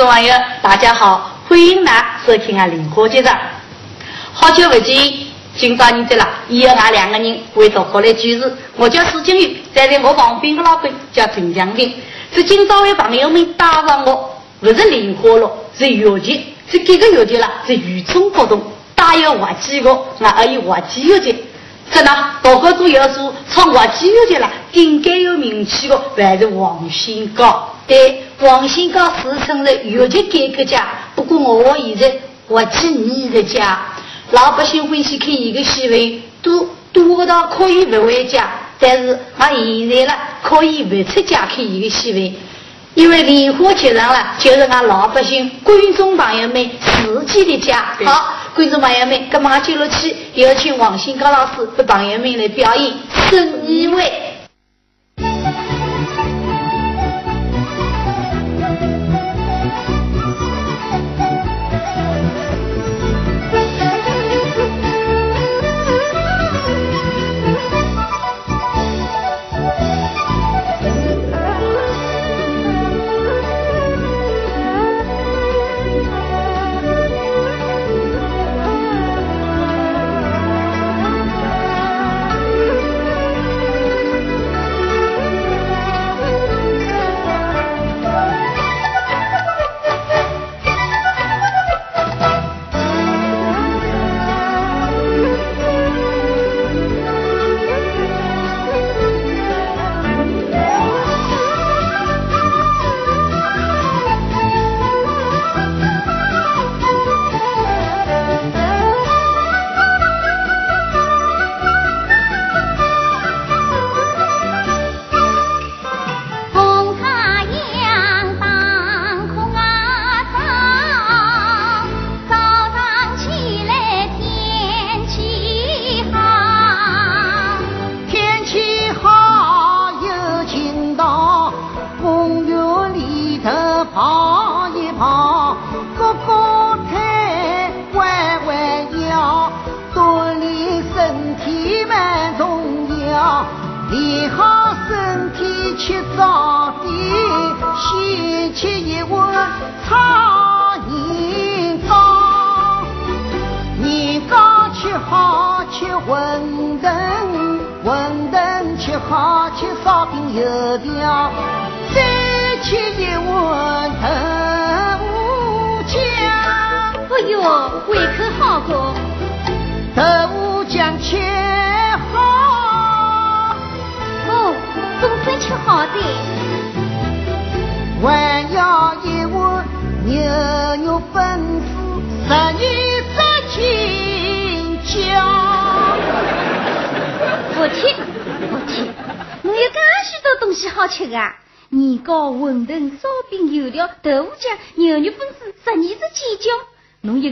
众网友，大家好，欢迎来收听啊！灵花节目，好久不见，今朝你在了，以后俺两个人会做过来主持。我叫史金玉，站在我旁边的老板叫陈江平。是今朝为朋友们打扰我，不是灵活了，是月节，是这个月节了，是雨中活动，大有滑稽个，俺还有滑稽的。这呢，大家都要说唱滑稽月节了，应该有名气的还是王新高。对，王新刚自称是有钱改革家，不过我现在我去你的家，老百姓欢喜看一个戏位，多多到可以不回家，但是我现在了可以不出家看一个戏位，因为莲花节上了，就是俺老百姓观众朋友们自己的家。好，观众朋友们，干嘛接落去有请王新高老师和朋友们来表演《生意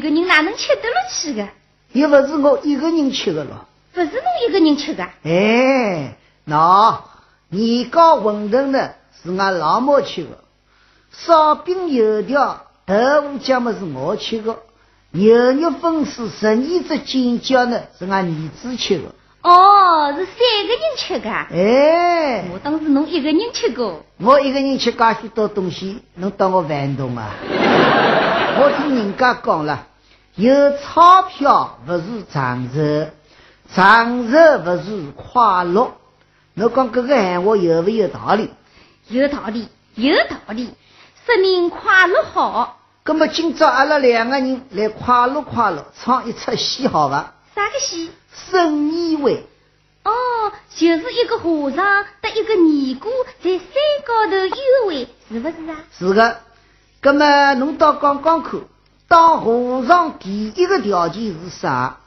位》。又不是我一个人吃的了，不是侬一个人吃的。哎，那年糕馄饨呢？是俺老母吃的，烧饼油条豆腐酱么是我吃的，牛肉粉丝十二只尖椒呢是俺儿子吃的。哦，是三个人吃的。哎，我当时侬一个人吃过。我一个人吃噶许多东西，能当我饭桶啊？我听人家讲了。有钞票不是长寿，长寿不是快乐。侬讲这个闲话有没有道理？有道理，有道理。说明快乐好。那么今朝阿拉两个人来快乐快乐，唱一出戏好吧？啥个戏？生意会。哦，就是一个和尚和一个尼姑在山高头幽会，是不是啊？是的。那么侬到讲讲看。当和尚第一个条件是啥？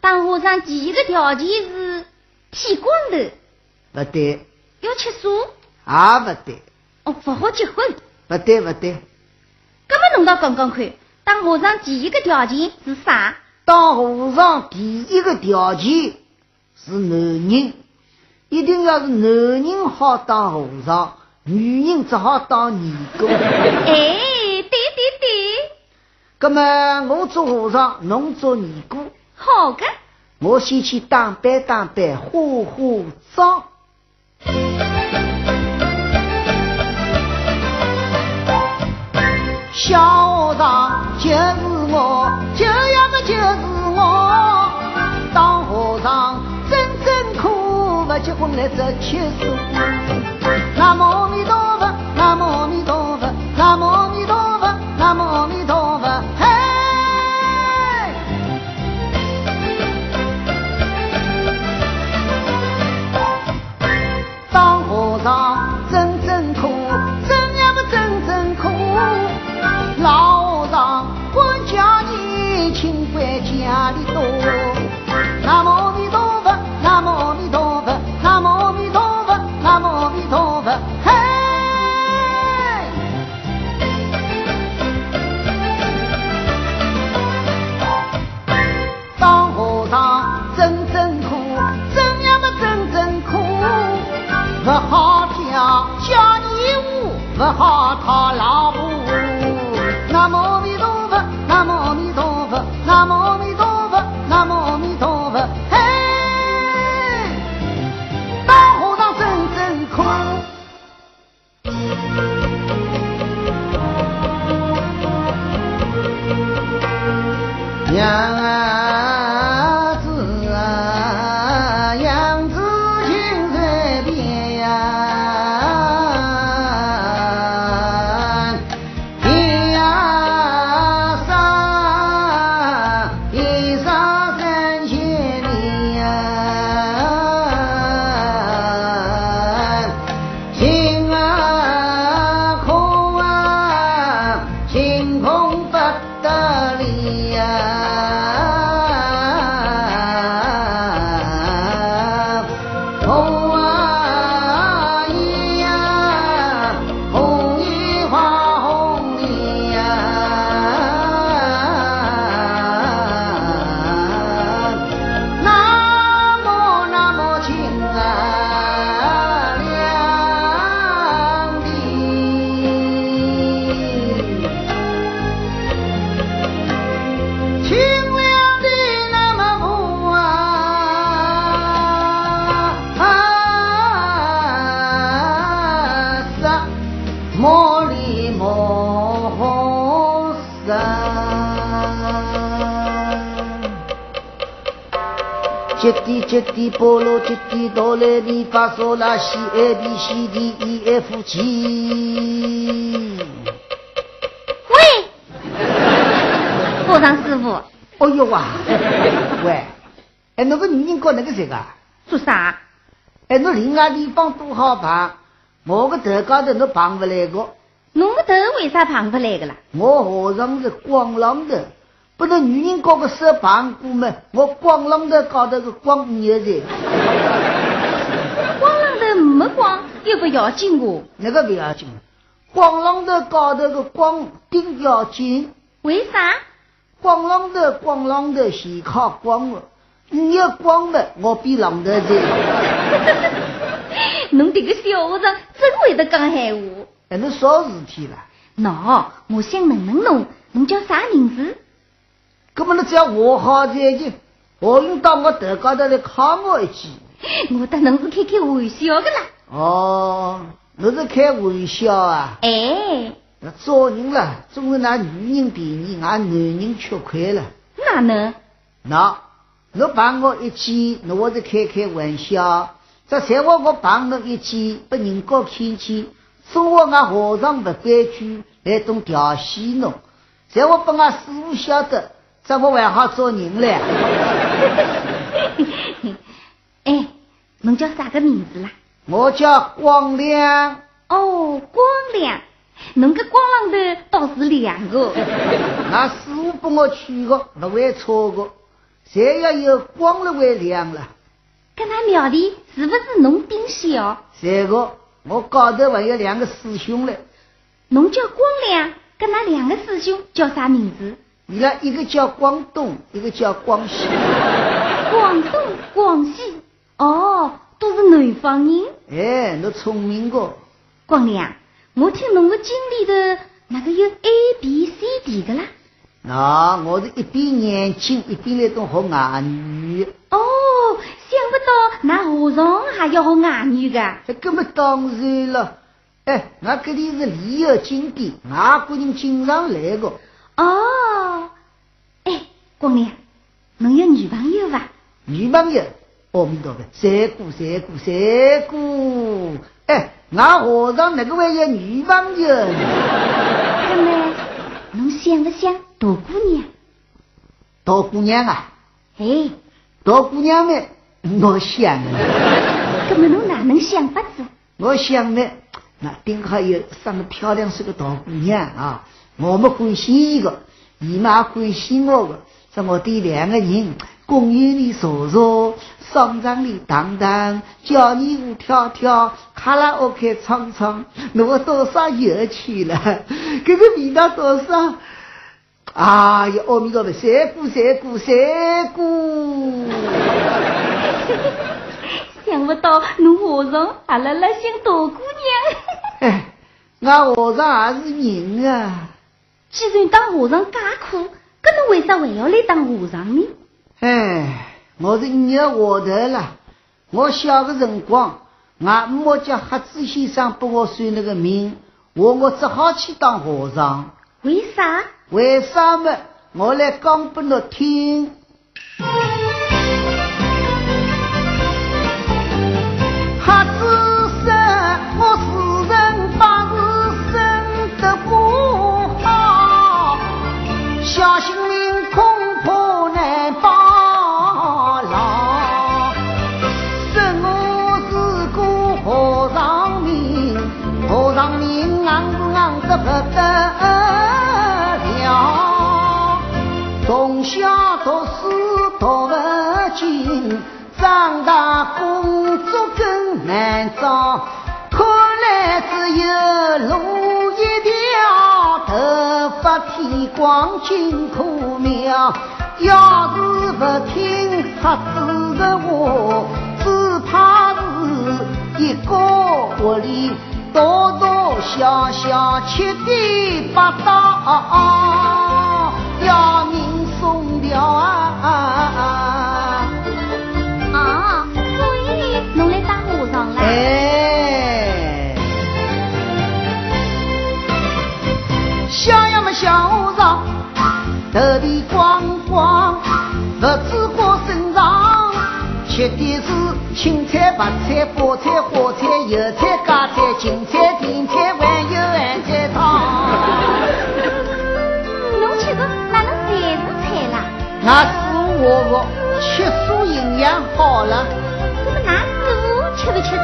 当和尚第一个条件是剃光头。不对。要吃素。也不对。哦，不好结婚。不对，不对。那么弄到讲讲看，当和尚第一个条件是啥？当和尚第一个条件是男人，一定要是男人好当和尚，女人只好当尼姑。哎。那么我做和尚，侬做尼姑。好的。我先去打扮打扮，化化妆。小和尚就是我，就要么就是我。当和尚真真苦，不结婚来只吃素。南无阿弥陀佛，南无阿弥陀吉地吉地波罗吉地哆来咪发嗦拉西 A B C D E F G。喂，和尚师傅，哦哟哇！喂，哎，那个女人搞那个谁个？做啥？哎，侬另外地方多好碰，我个头高头侬碰不来个。侬个头为啥碰不来个啦？我和尚是光浪头，不能女人搞个手碰过嘛？我光浪头高头个光五日噻，光浪头没光又不要紧哦。那个不要紧，光浪头高头个光顶要紧，为啥？光浪头光浪头先靠光了，你要光的我比浪头噻。侬这个小和尚真会得讲闲话。哎，侬啥事体了？喏，我想问问侬，侬叫啥名字？那么侬只要我好在一起，何用到我头高头来敲我一记？我当侬是开开玩笑的啦。哦，侬是开玩笑啊？哎，那做人了，总是拿女人便宜，拿男人吃亏了。哪能？那，侬碰我一记，侬我是开开玩笑；这才话我碰侬一记，被人家看见，说我俺和尚不规矩，来懂调戏侬。才话把俺师傅晓得，这我还好做人嘞。哎，侬叫啥个名字啦？我叫光亮，哦，光亮。侬个光浪头倒是两个。那师傅帮我取个，不会错个。谁要有光了会亮了。跟那庙里是不是侬顶小？这个我高头还有两个师兄嘞。侬叫光亮，跟那两个师兄叫啥名字？你看，一个叫广东，一个叫广西。广东、广西，哦，都是南方人。哎，你聪明个。光亮，我听侬个经历的那个有 A B C D 的啦。那我是一边眼睛一边来动学外语。哦，想不到那和尚还要学外语的。这根本当然了。哎，那这里是旅游景点，外国人经常来的。哦，哎，光亮，侬有女朋友伐？女朋友，阿弥陀佛，三姑三姑三姑。哎，俺和尚那个还有女朋友？那么，侬想不想大姑娘？大姑娘啊？哎，大姑娘呢？我想。那么侬哪能想法子？我想呢，那顶好有长得漂亮是个大姑娘啊。我们欢喜一个，姨妈欢喜我的，在我的两个人公园里坐坐，商场里荡荡，叫你舞跳跳，卡拉 OK 唱唱，我多少有趣了，这个味道多少？啊呀，阿弥陀佛，三姑三姑三姑，想不到侬和尚还辣辣想大姑娘。哎，俺和尚也是人啊。既然当和尚介苦，搿侬为啥还要来当和尚呢？哎，我是捏我头了。我小的辰光，俺母叫瞎子先生给我算了个命，我我只好去当和尚。为啥？为啥么？我来讲给侬听。读书读不进长大工作更难找，看来只有路一条，头发剃光金苦苗。要是不听瞎子的话，只怕是一个窝里多多小小七颠八倒，要命送掉啊！哎，小呀么小和尚，头皮光光，不知过身上，吃的是青菜、白菜、菠菜、花菜、油菜、芥菜、芹菜，我的，吃素营养好了。怎么哪素吃不吃素？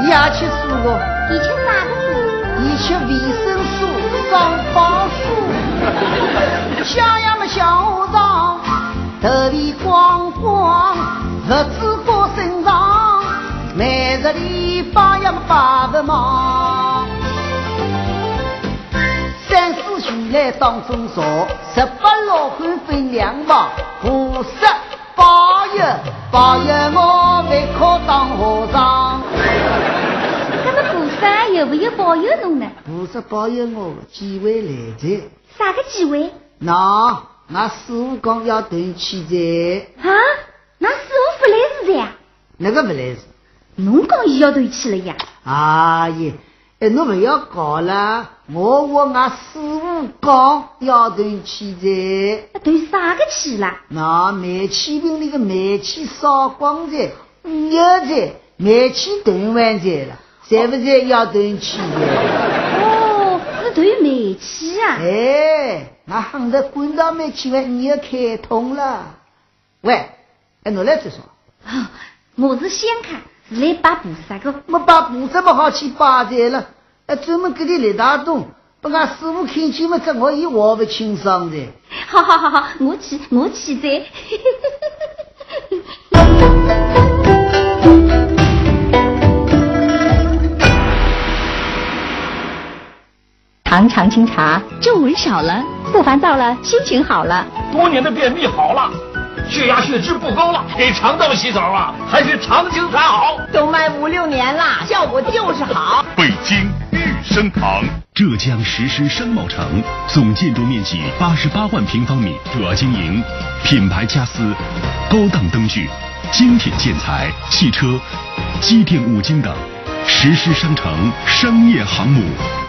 你也吃素个？你吃啥个素？你吃维生素、双胞素。小呀么小和尚，头皮光光，日子过身上，每日里把样把不忙。三师兄来当中说，十八老汉分两帮，菩萨保佑保佑我为考当和尚。那么菩萨有没有保佑侬呢？菩萨保佑我机会来财。啥个机会？那那师傅讲要断气财。啊？那师傅不来是的呀？那个不来是。侬讲伊要断气了呀？哎呀，哎，侬不要搞了。我和俺师傅讲要断气财。断啥个气啦？那煤气瓶里的煤气烧光财，有财，煤气断完财了。是不是要断气的？哦，是断煤气啊！哎，那喊着滚到煤气外，你要开通了。喂，哎，侬来这说。我是先看，是来拜菩萨的。没拜菩萨不好去拜财了，哎，专门给你立大洞，不过师傅看见嘛，这我也话不清爽的。好好好好，我去我去在。尝尝清茶，皱纹少了，不烦躁了，心情好了。多年的便秘好了，血压血脂不高了，给肠道洗澡啊，还是常青茶好。都卖五六年了，效果就是好。北京玉升堂，浙江石狮商贸城，总建筑面积八十八万平方米，主要经营品牌家私、高档灯具、精品建材、汽车、机电五金等，石狮商城商业航母。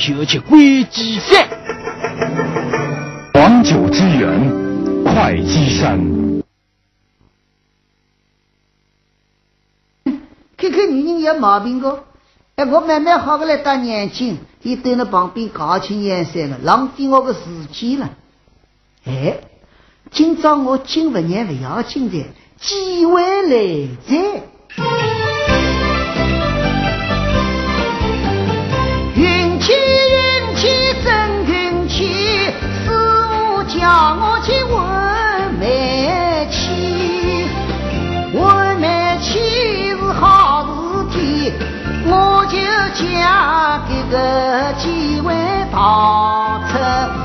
酒就吃龟鸡饭，黄酒之源，会稽山。看看女人有毛病个，哎，我慢慢好个来戴眼镜，你蹲在旁边搞清颜色了，浪费我个时间了。哎，今朝我进不念不要紧的，机会来在。就将这个机会逃出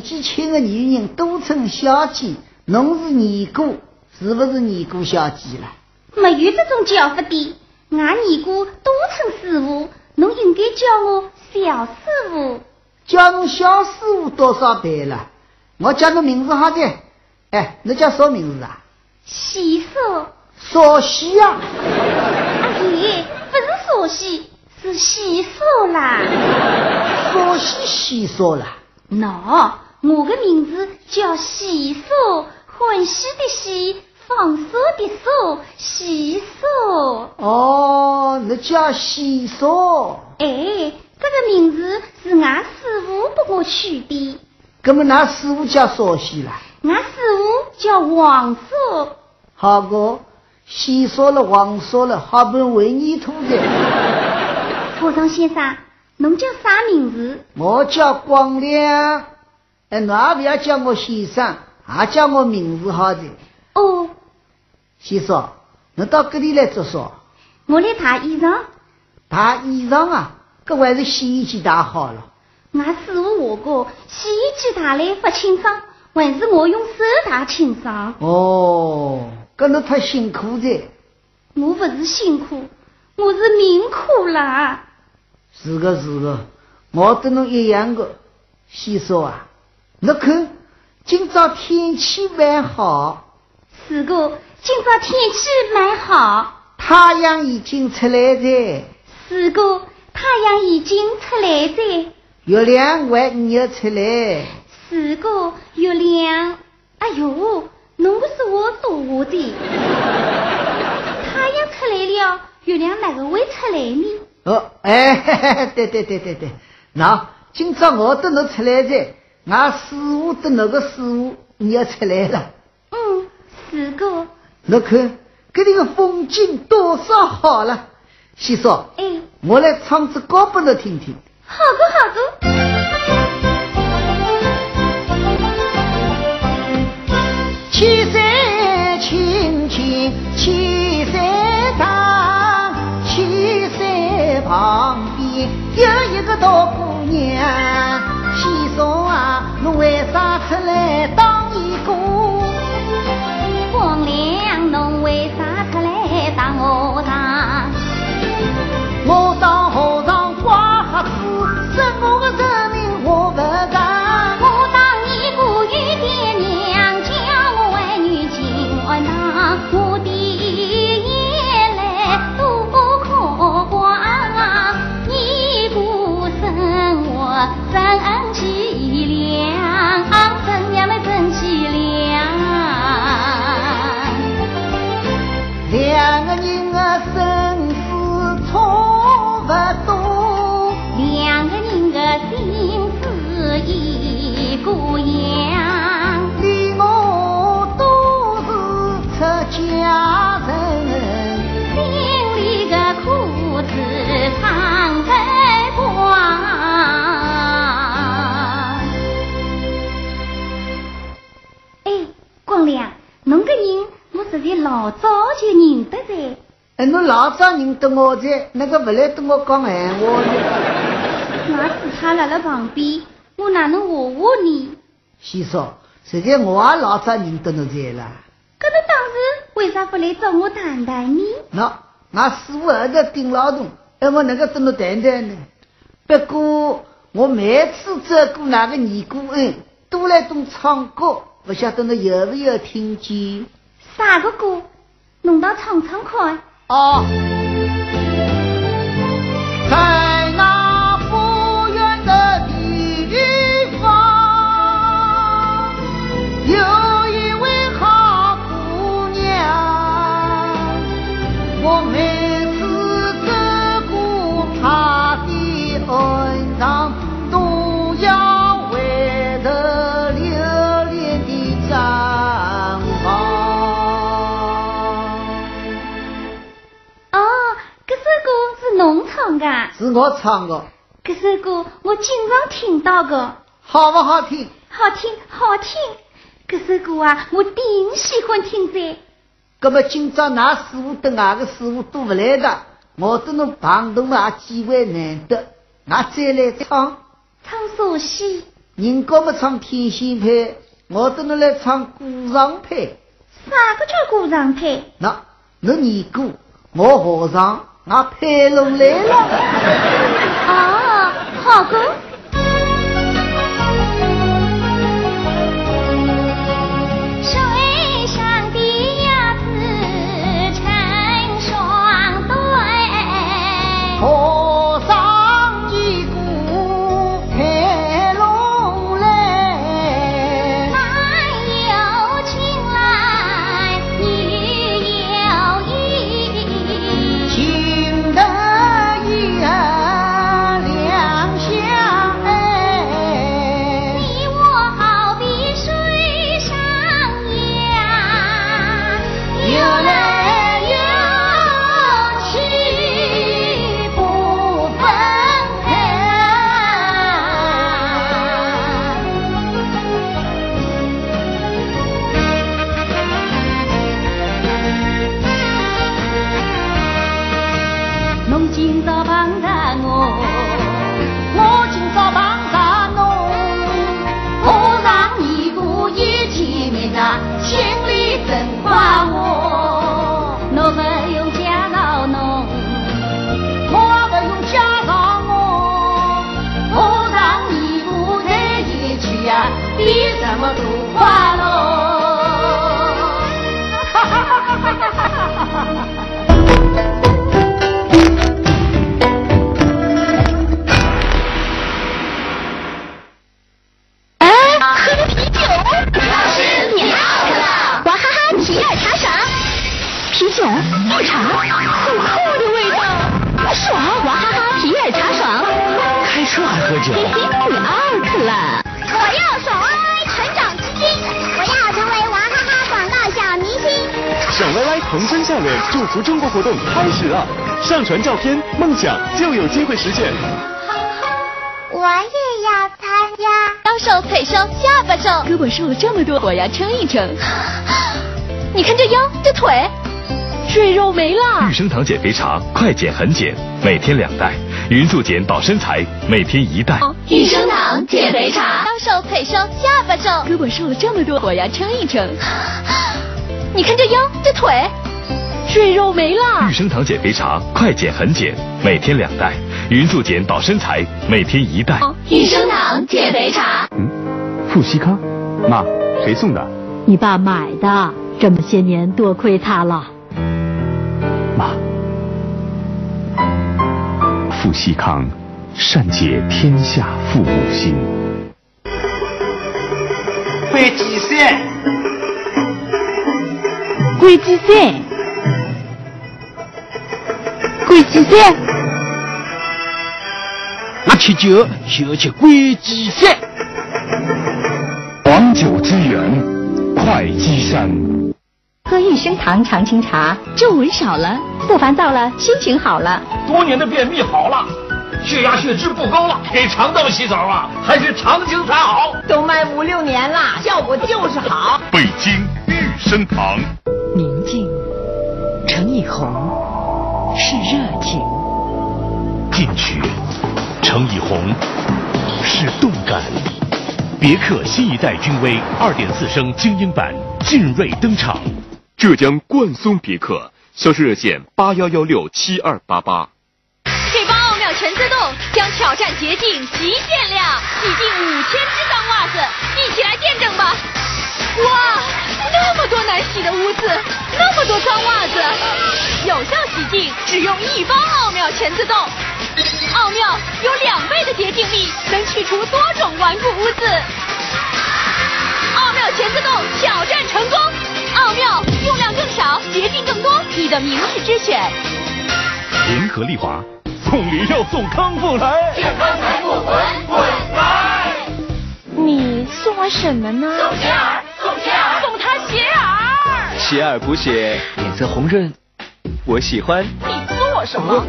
年纪轻的女人都称小姐，侬是尼姑，是不是尼姑小姐了？没有这种叫法的，俺尼姑都称师傅，侬应该叫我小师傅。叫侬小师傅多少倍了？我叫侬名字好的。哎，你叫啥名字啊？西索。索西啊？阿爷，不是索西，是西索啦。索西西索啦？喏，我的名字叫西索，欢喜的喜，放手的手，西索。哦，你叫西索？哎，这个名字是俺师傅给我取的。那么，那师傅叫索西了？俺师傅叫王索。好个。西说了，王说了，好不容易为你吐的。和尚先生，侬叫啥名字？我叫光亮。哎，侬也不要叫我先生，也叫我名字好的。哦，先生，侬到这里来做啥？我来汏衣裳。汏衣裳啊？搿还是洗衣机汏好了。俺师傅话过，洗衣机汏来不清爽，还是我用手汏清爽。哦。搿侬太辛苦的，我不是辛苦，我是命苦啦。是个是个，我跟侬一样的。先生啊，你看今朝天气蛮好。是个，今朝天气蛮好。太阳已经出来了。是个，太阳已经出来了。月亮还没有出来。是个，月亮，哎呦。侬不是我多的，太阳出来了，月亮哪个会出来呢？哦，哎，对对对对对，那今朝我都能出来的，俺师傅的那个师傅你要出来了。嗯，是个。那看，这里的风景多少好了，先生。哎，我来唱支歌给你听听。好的，好的。七山青青七山长，七山旁边有一个大姑娘。为啥出来当尼姑？王良，侬为啥出来当和尚？我当哎，侬老早认得我噻，那个不来跟我讲闲话呢？我只差辣辣旁边，我哪能话话你？先生，实在我也老早认得侬噻啦。搿侬当时为啥不来找我谈谈呢？喏，俺师傅还在顶劳动，哎，我能够跟侬谈谈呢？不过我每次走过那个尼姑庵，都来动唱歌。不晓得你有没有听见？啥个歌？弄到唱唱看。哦，在是我唱的。这首歌我经常听到的。好不好听？好听，好听。这首歌啊，我顶喜欢听的。那么今朝那师傅跟俺个师傅都不来的，我等侬旁头啊，机会难得，我再来唱。唱首戏。人家么唱天仙配，我等侬来唱古上配。啥个叫古上配？那，侬尼姑，我和尚，阿派龙来了啊，好哥。歌。传照片，梦想就有机会实现。我也要参加。腰瘦、腿瘦、下巴瘦，胳膊瘦了这么多，我要称一称。你看这腰，这腿，赘肉没了。玉生堂减肥茶，快减很减，每天两袋。匀速减保身材，每天一袋。玉生堂减肥茶，腰瘦、腿瘦、下巴瘦，胳膊瘦了这么多，我要称一称。你看这腰，这腿。赘肉没了。玉生堂减肥茶，快减很减，每天两袋。匀速减保身材，每天一袋。玉生堂减肥茶。嗯，富硒康，妈，谁送的？你爸买的，这么些年多亏他了。妈，富硒康，善解天下父母心。会计赛，会计赛。鬼计赛，那吃酒就吃鬼计赛。黄酒之源，会稽山。喝益生堂常青茶，皱纹少了，不烦躁了，心情好了。多年的便秘好了，血压血脂不高了，给肠道洗澡啊，还是常青茶好。都卖五六年了，效果就是好。北京玉生堂。宁静，陈以红。是热情，进取；乘以红是动感。别克新一代君威二点四升精英版劲锐登场。浙江冠松别克销售热线八幺幺六七二八八。自动将挑战洁净极限量，洗净五千只脏袜子，一起来见证吧！哇，那么多难洗的污渍，那么多脏袜子，有效洗净，只用一包奥妙全自动。奥妙有两倍的洁净力，能去除多种顽固污渍。奥妙全自动挑战成功，奥妙用量更少，洁净更多，你的明智之选。联合利华，送礼要送康复来，健康财富滚滚来。你送我什么呢？送鞋儿，送鞋儿，送他鞋儿。鞋儿补血，脸色红润，我喜欢。你送我什么？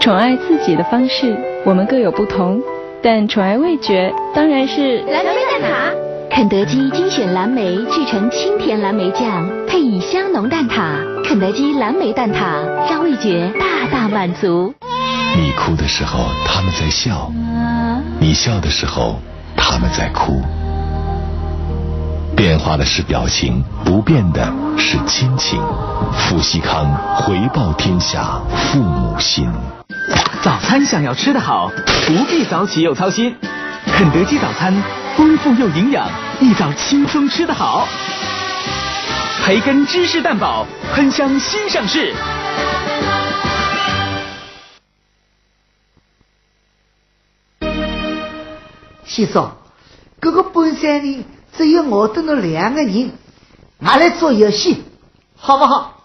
宠爱自己的方式，我们各有不同，但宠爱味觉当然是蓝莓蛋挞。肯德基精选蓝莓制成清甜蓝莓酱，配以香浓蛋挞。肯德基蓝莓蛋挞让味觉大大满足。你哭的时候，他们在笑；你笑的时候，他们在哭。变化的是表情，不变的是亲情。富士康回报天下父母心。早餐想要吃得好，不必早起又操心。肯德基早餐丰富又营养，一早轻松吃得好。培根芝士蛋堡，喷香新上市。先生，这个本山里只有我跟侬两个人，俺来做游戏，好不好？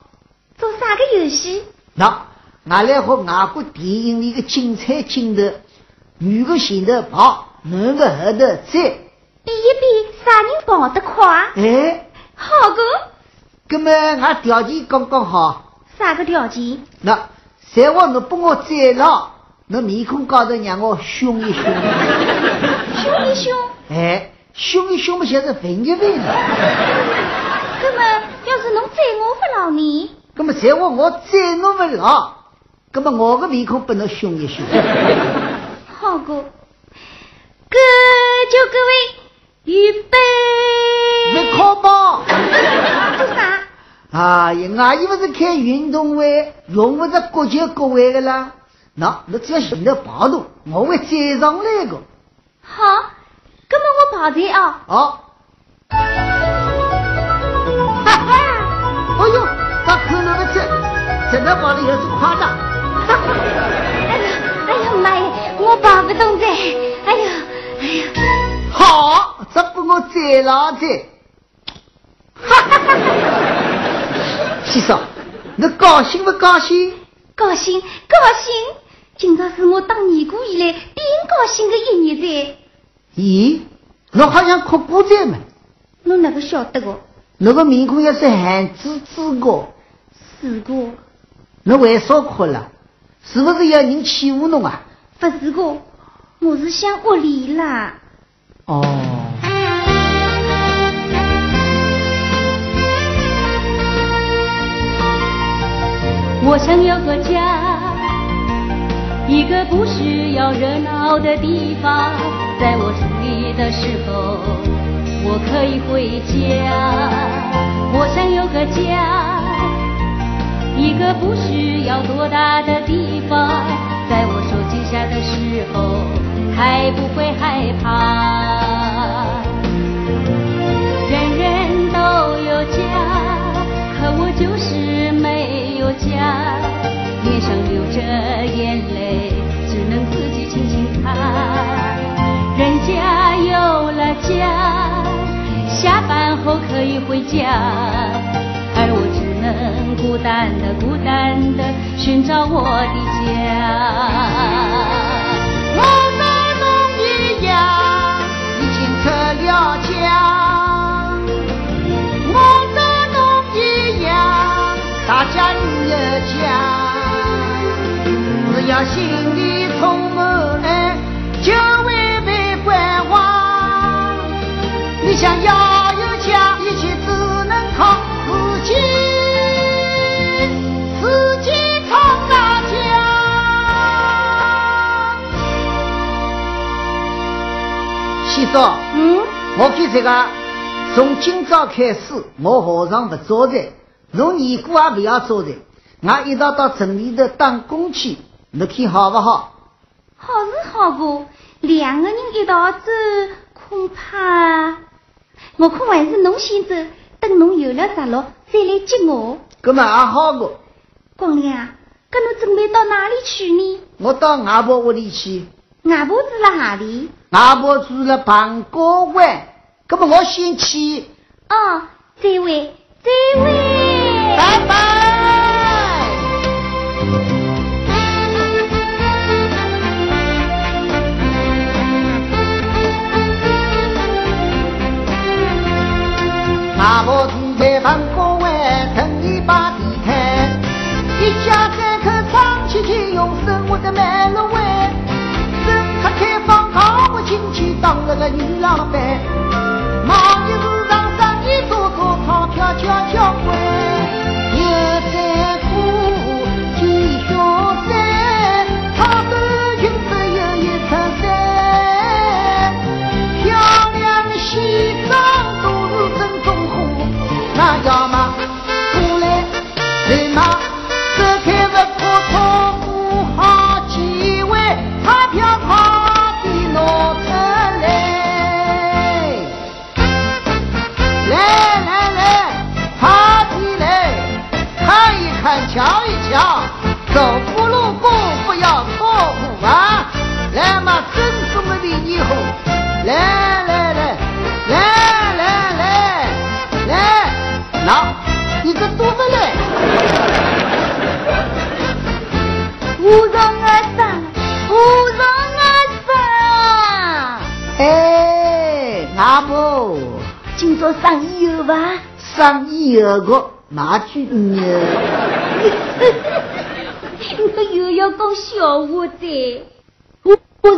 做啥个游戏？那俺来和外国电影里的精彩镜头，女的前头跑，男的后头追，比一比啥人跑得快？哎，好个！那么俺条件刚刚好。啥个条件？那谁话侬帮我追了，侬面孔高头让我凶一凶。凶一凶？哎，凶一凶不就是分一分了？那么要是侬宰我不饶你？那么谁我我宰侬不饶？那么我的面孔不能凶一凶。好哥，各就各位预备。没靠包。做啥？哎呀，俺又不是开运动会，用不着各就各位的啦。那你只要寻到跑动，我会追上来的。好，那么我跑在啊。好。哈哈！哎呦，把可能的这真的跑的有点夸张。哎呀，哎呀妈呀，我跑不动的。哎呀，哎呀。好，这不我追上去。哈哈哈！先生，你高兴不高兴？高兴，高兴！今朝是我当尼姑以来顶高兴的一日噻。咦，侬好像哭过在嘛？侬哪个晓得个？侬个面孔也是汗滋滋的。是个。侬为啥哭了？是不是有人欺负侬啊？不是个，我是想屋里啦。哦。我想有个家，一个不需要热闹的地方，在我失意的时候，我可以回家。我想有个家，一个不需要多大的地方，在我受惊吓的时候，还不会害怕。人人都有家，可我就是没有家，脸上流着眼泪，人家有了家，下班后可以回家，而我只能孤单的、孤单的寻找我的家。我和侬一样，已经成了家。我和侬一样，大家都有家。只要心里充想要有家，一切只能靠自己，自己创大家。先生，嗯，我看这个，从今朝开始，我和尚不做的，侬尼姑也不要做的，俺一道到城里头打工去，你看好不好？好是好个，两个人一道走，恐怕我看还是侬先走，等侬有了着落再来接我。搿么也好个，光亮，搿侬准备到哪里去呢？我到外婆屋里去。外婆住在哪里？外婆住了庞高湾，搿么我先去。哦，再会，再会，拜拜。我现在房高位，等你把地摊。一家三口张起起用生活的慢乐味，政客开放搞不进去，当了个女老板，贸易市场生意做做，钞票交交关。上以后个拿去捏？我又要讲笑话的，我我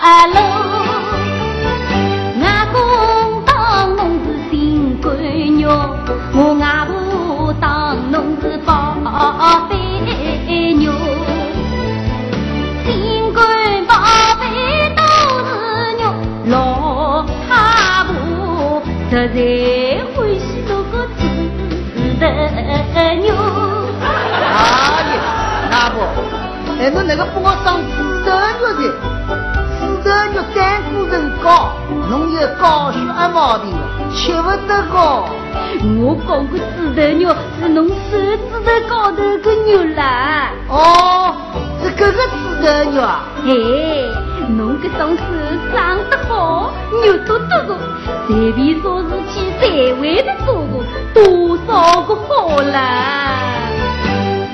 阿罗，外公当侬是新官肉，我外婆当侬是宝贝肉，新官宝贝都是肉，老太婆实在欢喜那个帮我讲个猪头肉是侬手指头高头个肉啦。哦，是这个猪头肉啊？哎，侬这双手长得好，肉多多个，随便说事体才会的做个，多少个好啦。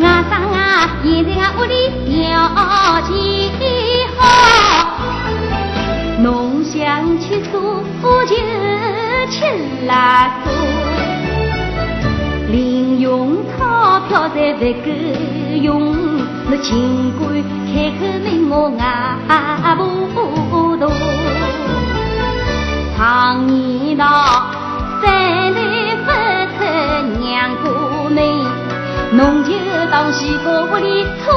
外甥啊，现在俺屋里条件好。侬想吃素就吃啦素，零用钞票才不够用，你尽管开口问我阿婆多。常言道，三代不出娘家门，侬就当西哥屋里粗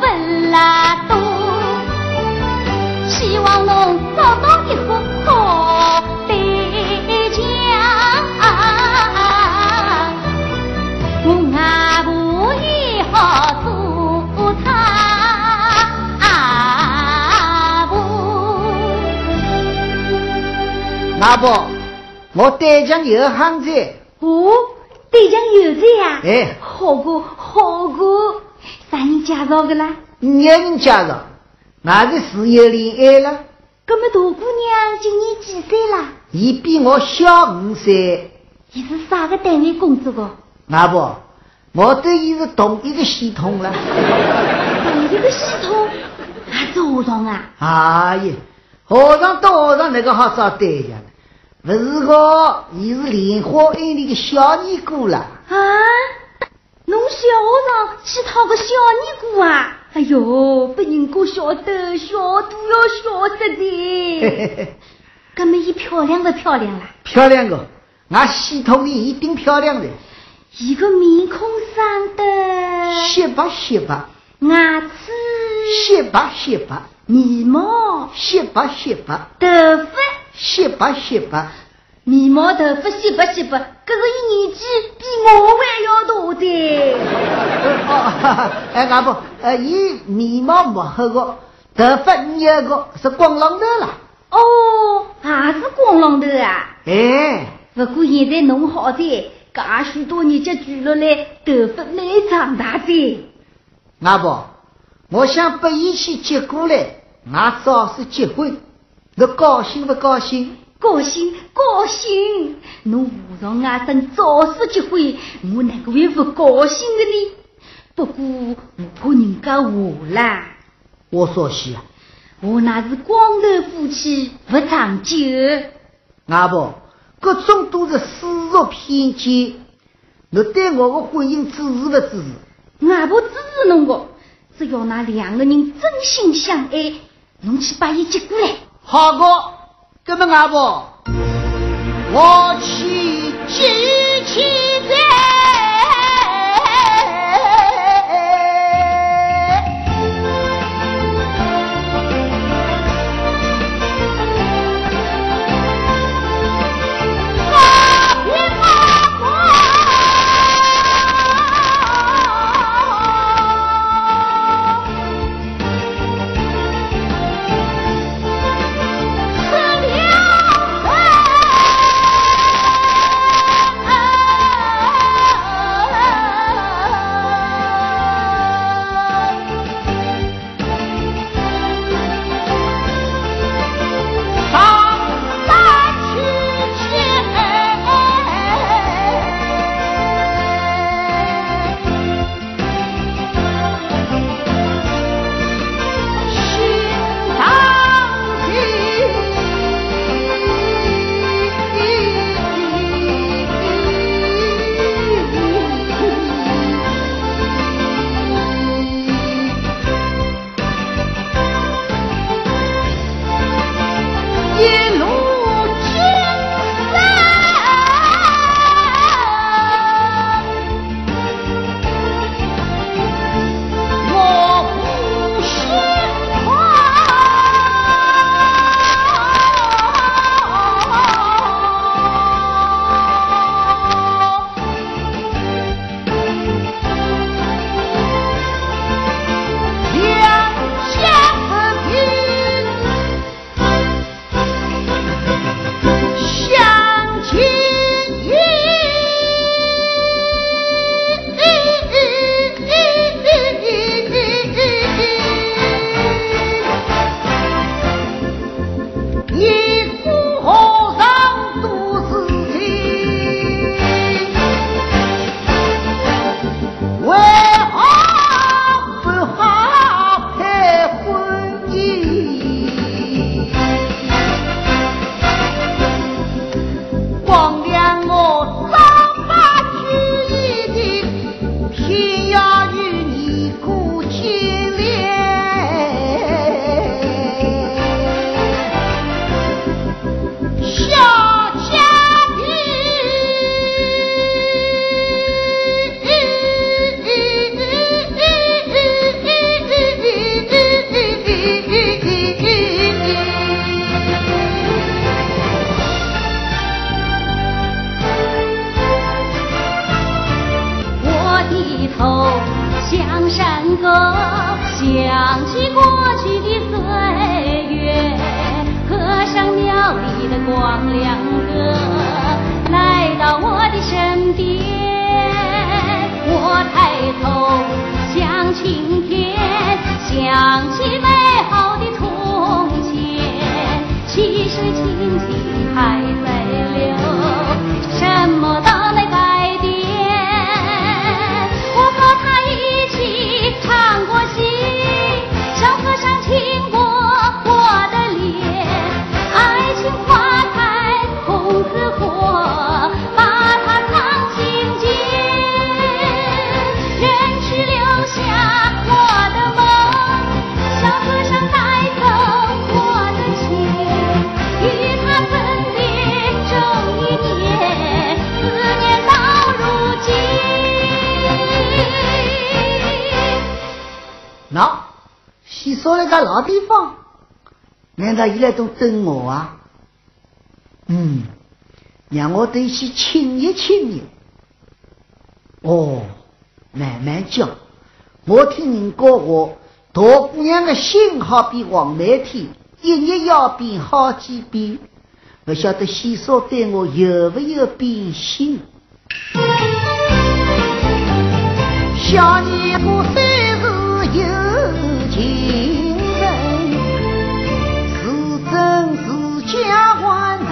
分啦多。希望侬找到一副好我外婆也好做他婆。外婆，我对象有行子。哦，对象有子呀？哎，好过好过，啥人介绍的啦？没人介绍。哪个是有恋爱了？那么大姑娘今年几岁啦？伊比我小五岁。伊是啥个单位工作的？阿婆，我对伊是同一个系统了。同一个系统？还是和尚啊？哎呀，和尚到和尚那个好找对象了。不是个，伊是莲花庵里的小尼姑了。啊？侬小和尚去讨个小尼姑啊？哎呦，被人家晓得，小都要晓得的。那么伊漂亮不漂亮啦？漂亮个，俺系统里一定漂亮的。一个面孔上的。雪白雪白，牙齿雪白雪白，眉毛雪白雪白，头发雪白雪白。眉毛头发雪白雪白？这个一年纪比我还要大的。哦，哎，阿婆，呃，伊眉毛没黑个，头发染个是光浪头啦。哦，还是光浪头啊？哎，不过现在弄好的，介许多年节聚了来，头发蛮长大的。阿婆，我想把伊去接过来，俺早是结婚，你高兴不高兴？高兴高兴，侬和尚阿生早死结婚，我哪个会不高兴的呢？不过我怕人家话啦。我说是啊，我那是光头夫妻不长久。阿婆，各种都是世俗偏见，你对我的婚姻支持不支持？外婆支持侬个，只要那两个人真心相爱，侬去把伊接过来。好个。那么外婆，我去接亲。老地方，难道伊来都等我啊？嗯，让我得去亲一亲你。哦，慢慢讲。我听人讲话，大姑娘的心好比黄梅天，一日要变好几遍。不晓得西嫂对我有没有变心？小年过三十有情。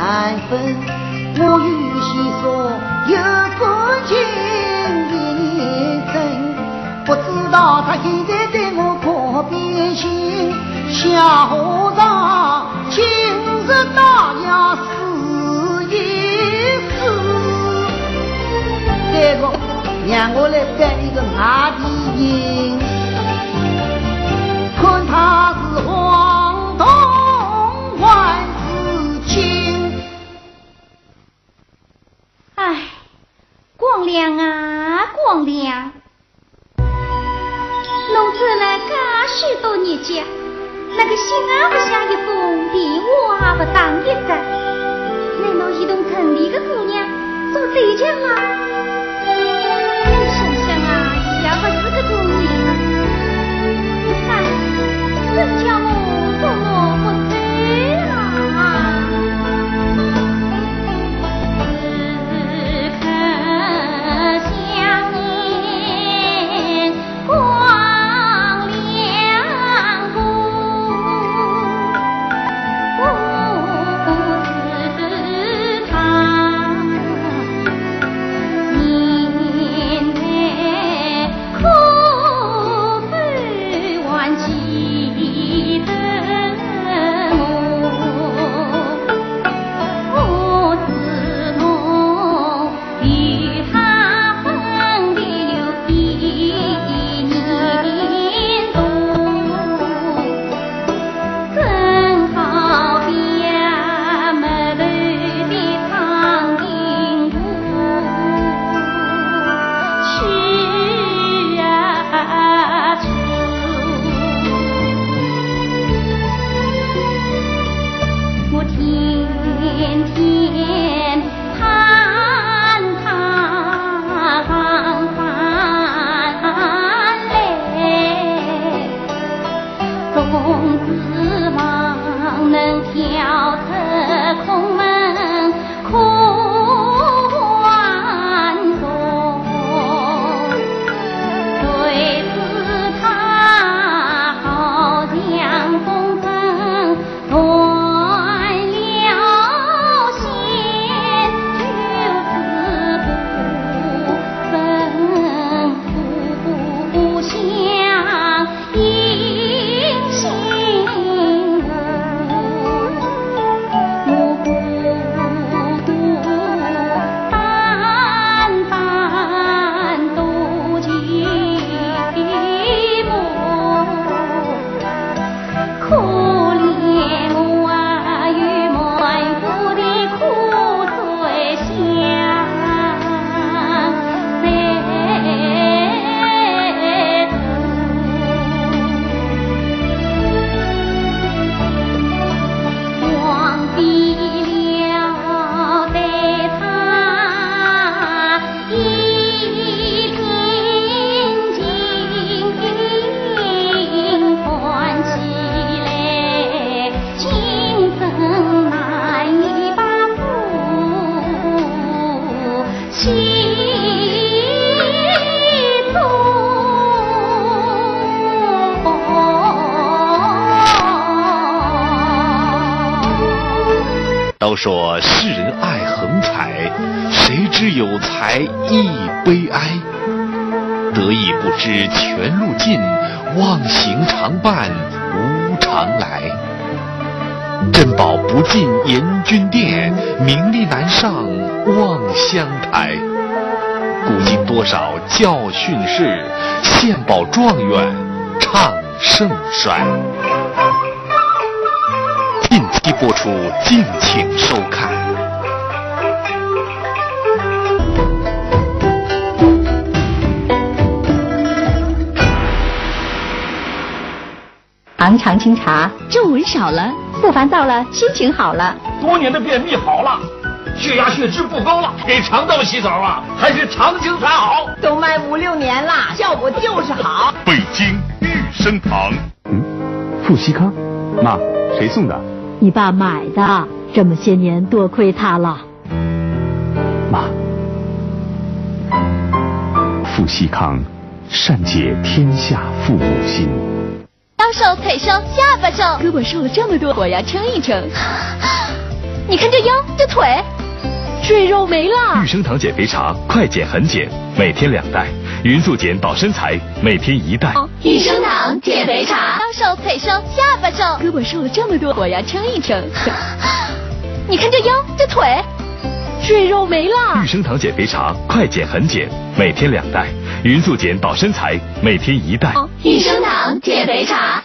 难分，我与西说有感情一真，不知道他现在对我可变心。小和尚，今日大要试一试，这个让我来扮一个外地人，看他是黄铜哎光亮啊，光亮！侬走了噶许多日节，那个信也不写一封，电话也不打一个，难道一同城里的姑娘做对家吗？你想想啊，也不是个主意。三，真叫知全路尽，忘形常伴无常来。珍宝不进严君殿，名利难上望乡台。古今多少教训事，献宝状元唱盛衰。近期播出，敬请收看。昂长清茶，皱纹少了，不烦躁了，心情好了。多年的便秘好了，血压血脂不高了，给肠道洗澡啊，还是常青茶好。都卖五六年了，效果就是好。北京玉生堂，嗯，富硒康，妈，谁送的？你爸买的，这么些年多亏他了。妈，富硒康，善解天下父母心。腰瘦腿瘦下巴瘦，胳膊瘦了这么多，我要称一称。你看这腰这腿，赘肉没了。玉生堂减肥茶，快减很减，每天两袋。匀速减保身材，每天一袋。玉生堂减肥茶，腰瘦腿瘦下巴瘦，胳膊瘦了这么多，我要称一称。你看这腰这腿，赘肉没了。玉生堂减肥茶，快减很减，每天两袋。匀速减保身材，每天一袋。益生堂减肥茶。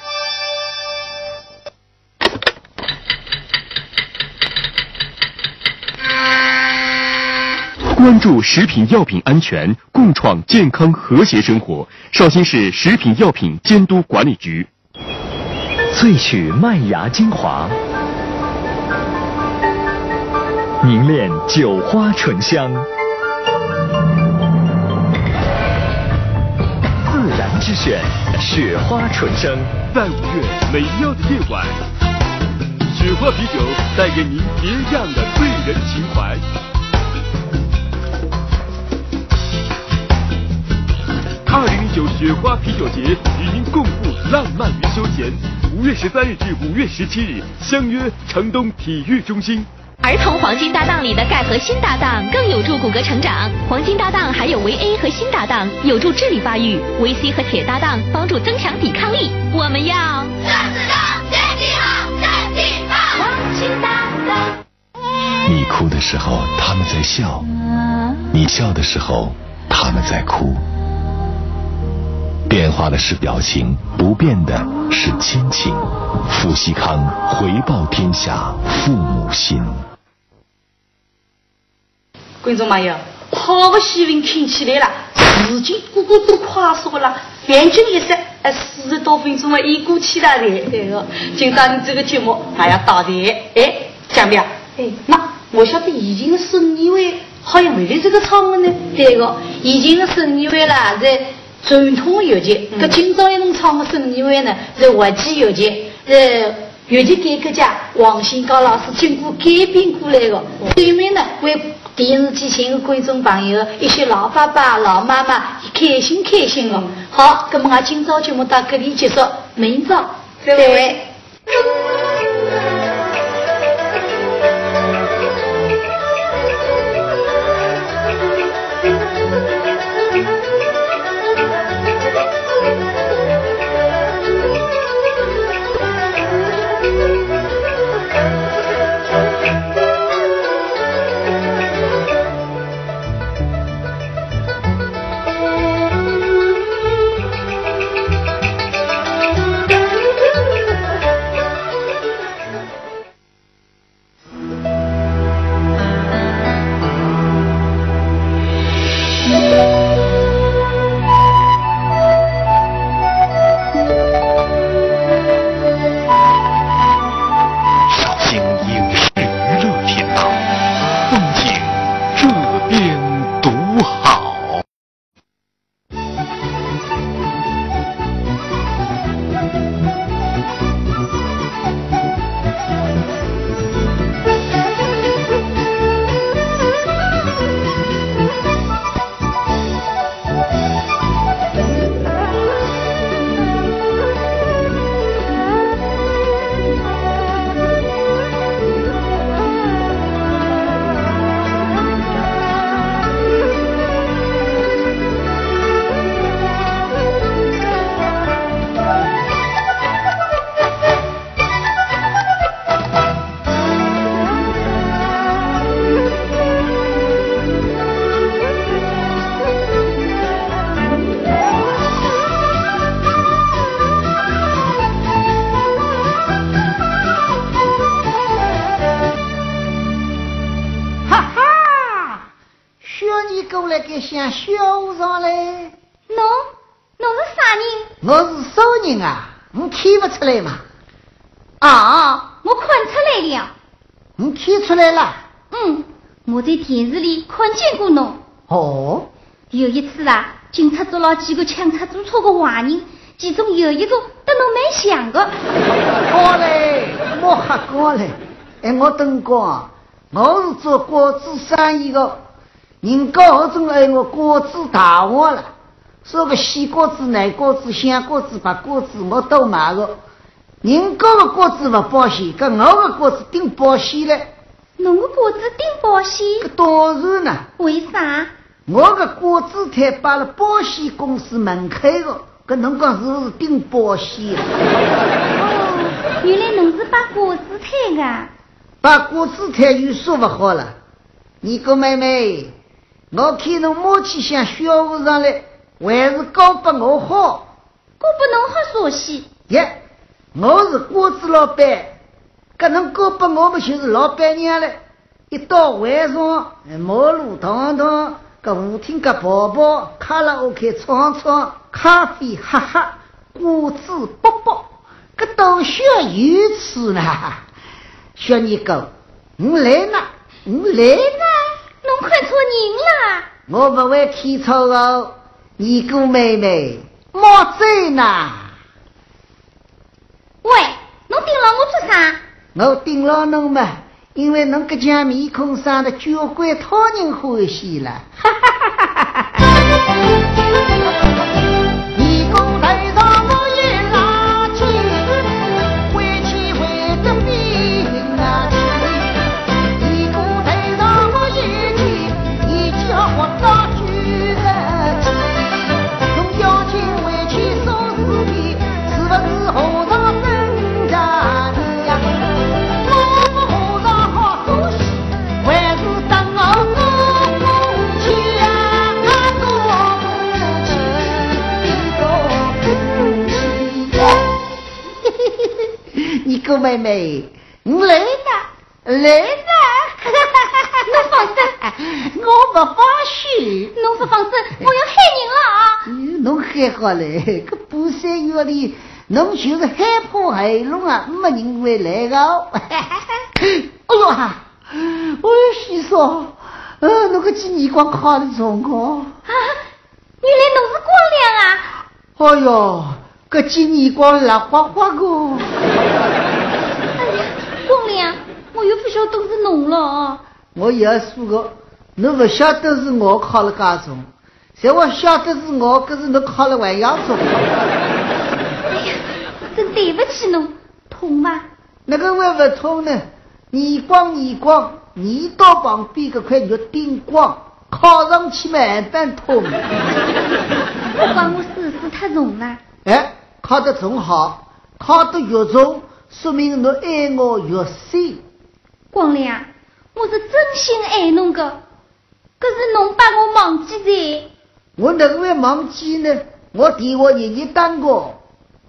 关注食品药品安全，共创健康和谐生活。绍兴市食品药品监督管理局。萃取麦芽精华，凝练酒花醇香，之选，雪花纯生。在五月美妙的夜晚，雪花啤酒带给您别样的醉人情怀。二零一九雪花啤酒节与您共赴浪漫与休闲。五月十三日至五月十七日，相约城东体育中心。儿童黄金搭档里的钙和锌搭档更有助骨骼成长。黄金搭档还有维 A 和锌搭档，有助智力发育；维 C 和铁搭档帮助增强抵抗力。我们要，你哭的时候，他们在笑；你笑的时候，他们在哭。变化的是表情，不变的是亲情。富西康回报天下父母心。观众朋友，好的新闻听起来了，时间过过都快速了，眼睛一闪，哎，四十多分钟啊，已过去了嘞。对个，今朝你这个节目还要到台，哎，江彪，哎，那我晓得以前的省议会好像没得这个场合呢。对个，以前的省议会啦在。传统邮件，搿今朝一弄唱的省议会呢是活计邮件，是邮件改革家王新高老师经过改编过来的。对面呢为电视机前的观众朋友，一些老爸爸、老妈妈开心开心的。好，那么我今朝节目到这里结束，明早再会。哦，有一次啊，警察捉了几个抢车租车的坏人，其中有一个跟侬蛮像的。好嘞，莫瞎讲嘞。哎，我等讲，我是做果子生意的，人家何总爱我果子大王了。说个西果子、南果子、香果子、白果子，我都买个。人家的果子不保险，跟我的果子顶保险嘞。侬的果子顶保险？搿当然呢。为啥？我的果子摊摆了保险公司门口的，跟侬讲是不是顶保险？哦，原来侬是摆果子摊的。摆果子摊又说不好了，你个妹妹，我看侬摸起像小和尚来，还是搞不我好，搞不侬好啥西？耶，我是果子老板，跟侬搞不我们就是老板娘嘞？一到晚上，马路堂堂，个舞厅个跑跑，卡拉 OK 唱唱，咖啡喝喝，果子啵啵，个都需要有吃呢。小尼狗，我来呢，我来呢，侬看错人了。我不会看错哦，尼姑妹妹，莫走呢。喂，侬盯牢我做啥？我盯牢侬嘛，因为侬搿张面孔生得交关讨人欢喜了。哈哈哈哈哈！姑妹妹，你来啦，来啦！侬放心，我不放心。侬不放心，我要害人了啊！侬害好了，这半山院里，侬就是害怕害龙啊，没人会来的。哎呦哈！我先说，呃，侬个几眼光考的中高啊！原来侬是光亮啊！哎呦，这金眼光蓝花花个。哎呀。光亮，我又不晓得是侬了。我也说个，侬不晓得是我考了高中，在我晓得是我，可是侬考了万阳中。哎呀，真对不起侬，痛吗？那个会不痛呢？你光你光，你到旁边搿块肉顶光，靠上去慢慢痛。不管我试试太重了。哎，考得真好，考得越重。说明侬爱我越深，光亮，我是真心爱侬个，可是侬把我忘记在。我哪会忘记呢？我电话日日打过。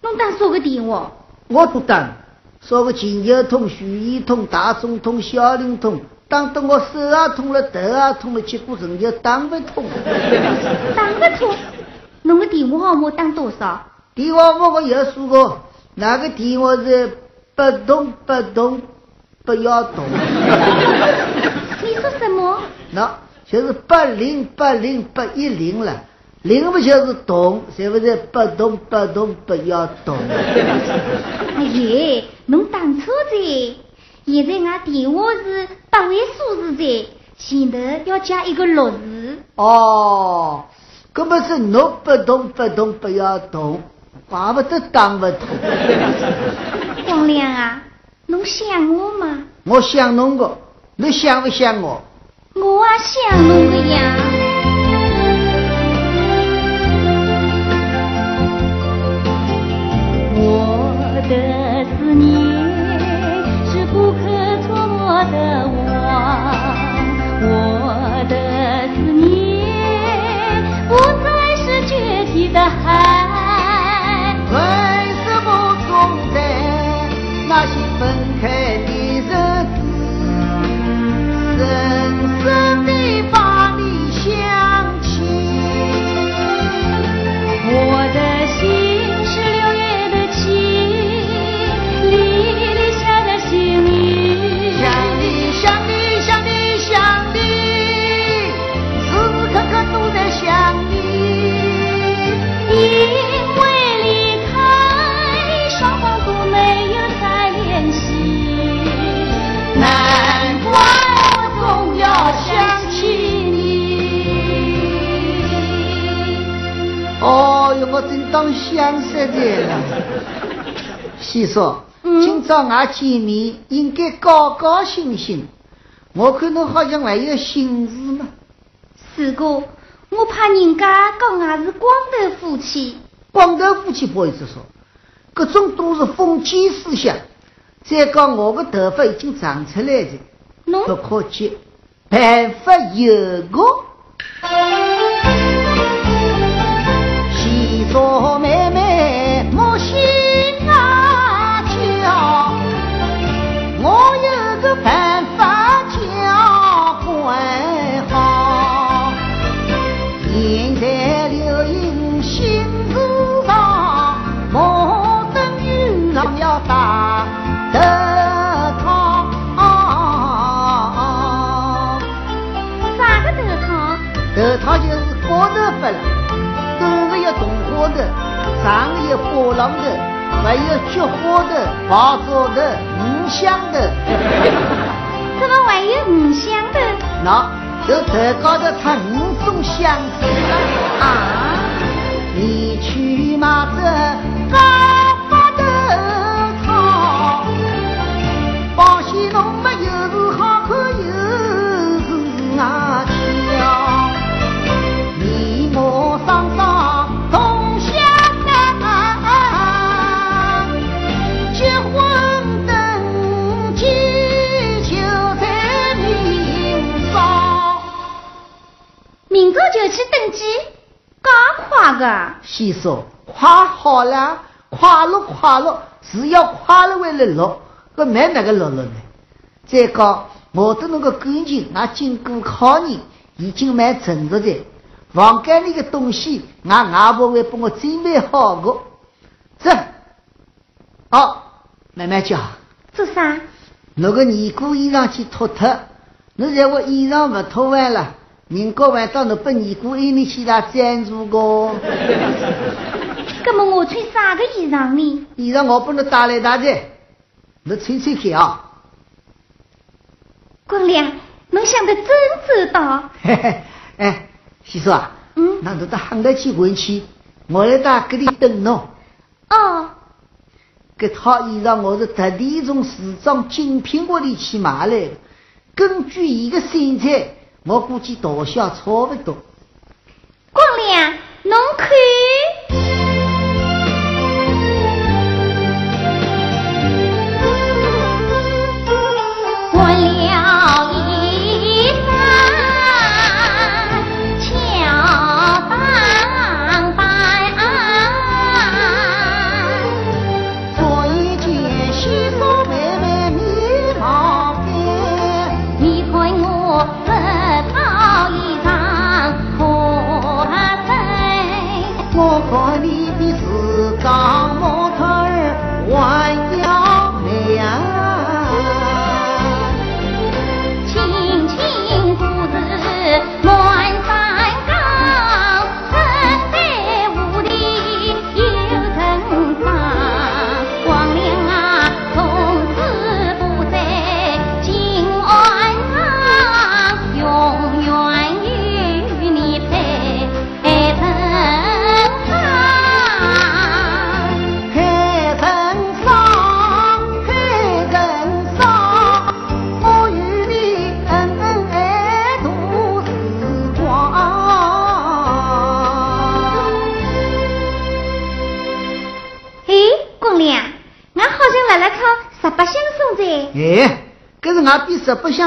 侬打啥个电话？我都打，啥个金交通、徐一通、大中通、小灵通，打得我手也痛了，头也痛了，结果人就打不通。打不通？侬个电话号码打多少？电话号码我有数过，哪个电话是？不动不动，不要动。你说什么？那就是八零八零八一零了，零不就是动，是不是？不动不动，不要动。哎呀，侬打错在，现在俺电话是八位数字在，前头要加一个六字。哦，根本是侬不动不动，不要动，怪不得讲不通。光亮啊，侬想我吗？我想侬个，你想不想我？我也想侬个呀。见面应该高高兴兴。我看侬好像还有心事嘛。四哥，我怕人家讲俺是光头夫妻。光头夫妻不好意思说，各种都是封建思想。再讲我的头发已经长出来了，不可急，办法有个。细说妹妹的，上有波浪的，还有菊花的、花草的、五香的。怎么还有五香的？那这头高头插五种香子啊！你去嘛这快个。先说快好了，快乐快乐，只要快乐为了乐，搿没那个乐乐呢。再讲我的那个感情，俺经过考验，已经蛮成熟的。房间里的东西，俺外婆会帮我准备好的。这，哦，慢慢讲。做啥？那个尼姑衣裳去脱脱，你在我衣裳不脱完了。明个晚上侬不尼姑衣你去他赞助个。那么我穿啥个衣裳呢？衣裳我帮侬带来带的，你穿穿看啊。光良，侬想的真周到。嘿嘿，哎，西叔啊，嗯，那侬到杭州去玩去，我来到这里等侬。哦。这套衣裳我是特地从时装精品屋里去买来的，根据伊个身材。我估计大小差不多。光亮，侬看。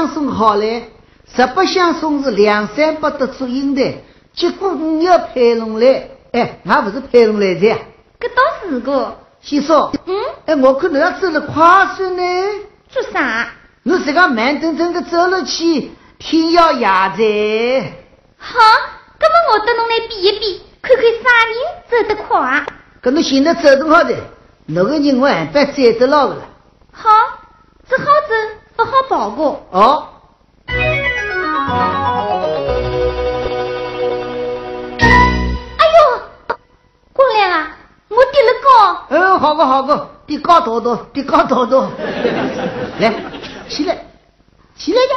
相送好嘞！十八相送是两三百的足印的，结果你要配龙来，哎，俺不是配龙来的。这倒是个。先说，嗯，哎，我看你要走了快算呢。做啥？你自个慢腾腾的走了去，天要夜在。好，那么我等侬来比一比，看看啥人走得快。搿侬现在走得好的，哪个人我还不追得牢了？好。只好走，不好跑过。哦。哎呦，过来啊，我跌了高。嗯，好个好个，跌高多多，跌高多多。来，起来，起来呀！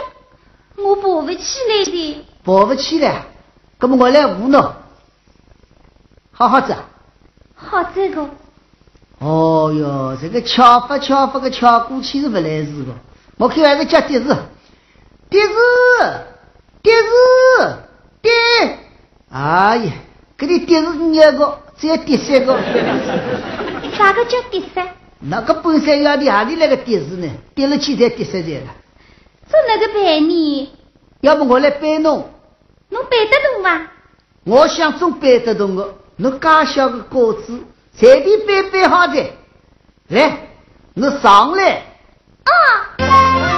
我爬不起来的。爬不起来，那么我来扶侬。好好走。好这个。哦哟，这个敲发敲发个巧过去是不来事的。我看还是叫碟子，碟子，碟子，碟。哎呀，给你碟子两个，只有第三个。啥个叫第三？那个本山要的哪里来个碟子呢？跌了去才第三才了。做那个陪你？要不我来背侬？侬背得动吗？我想总背得动的。侬介小个个子，随便背背好的。来，侬上来。啊。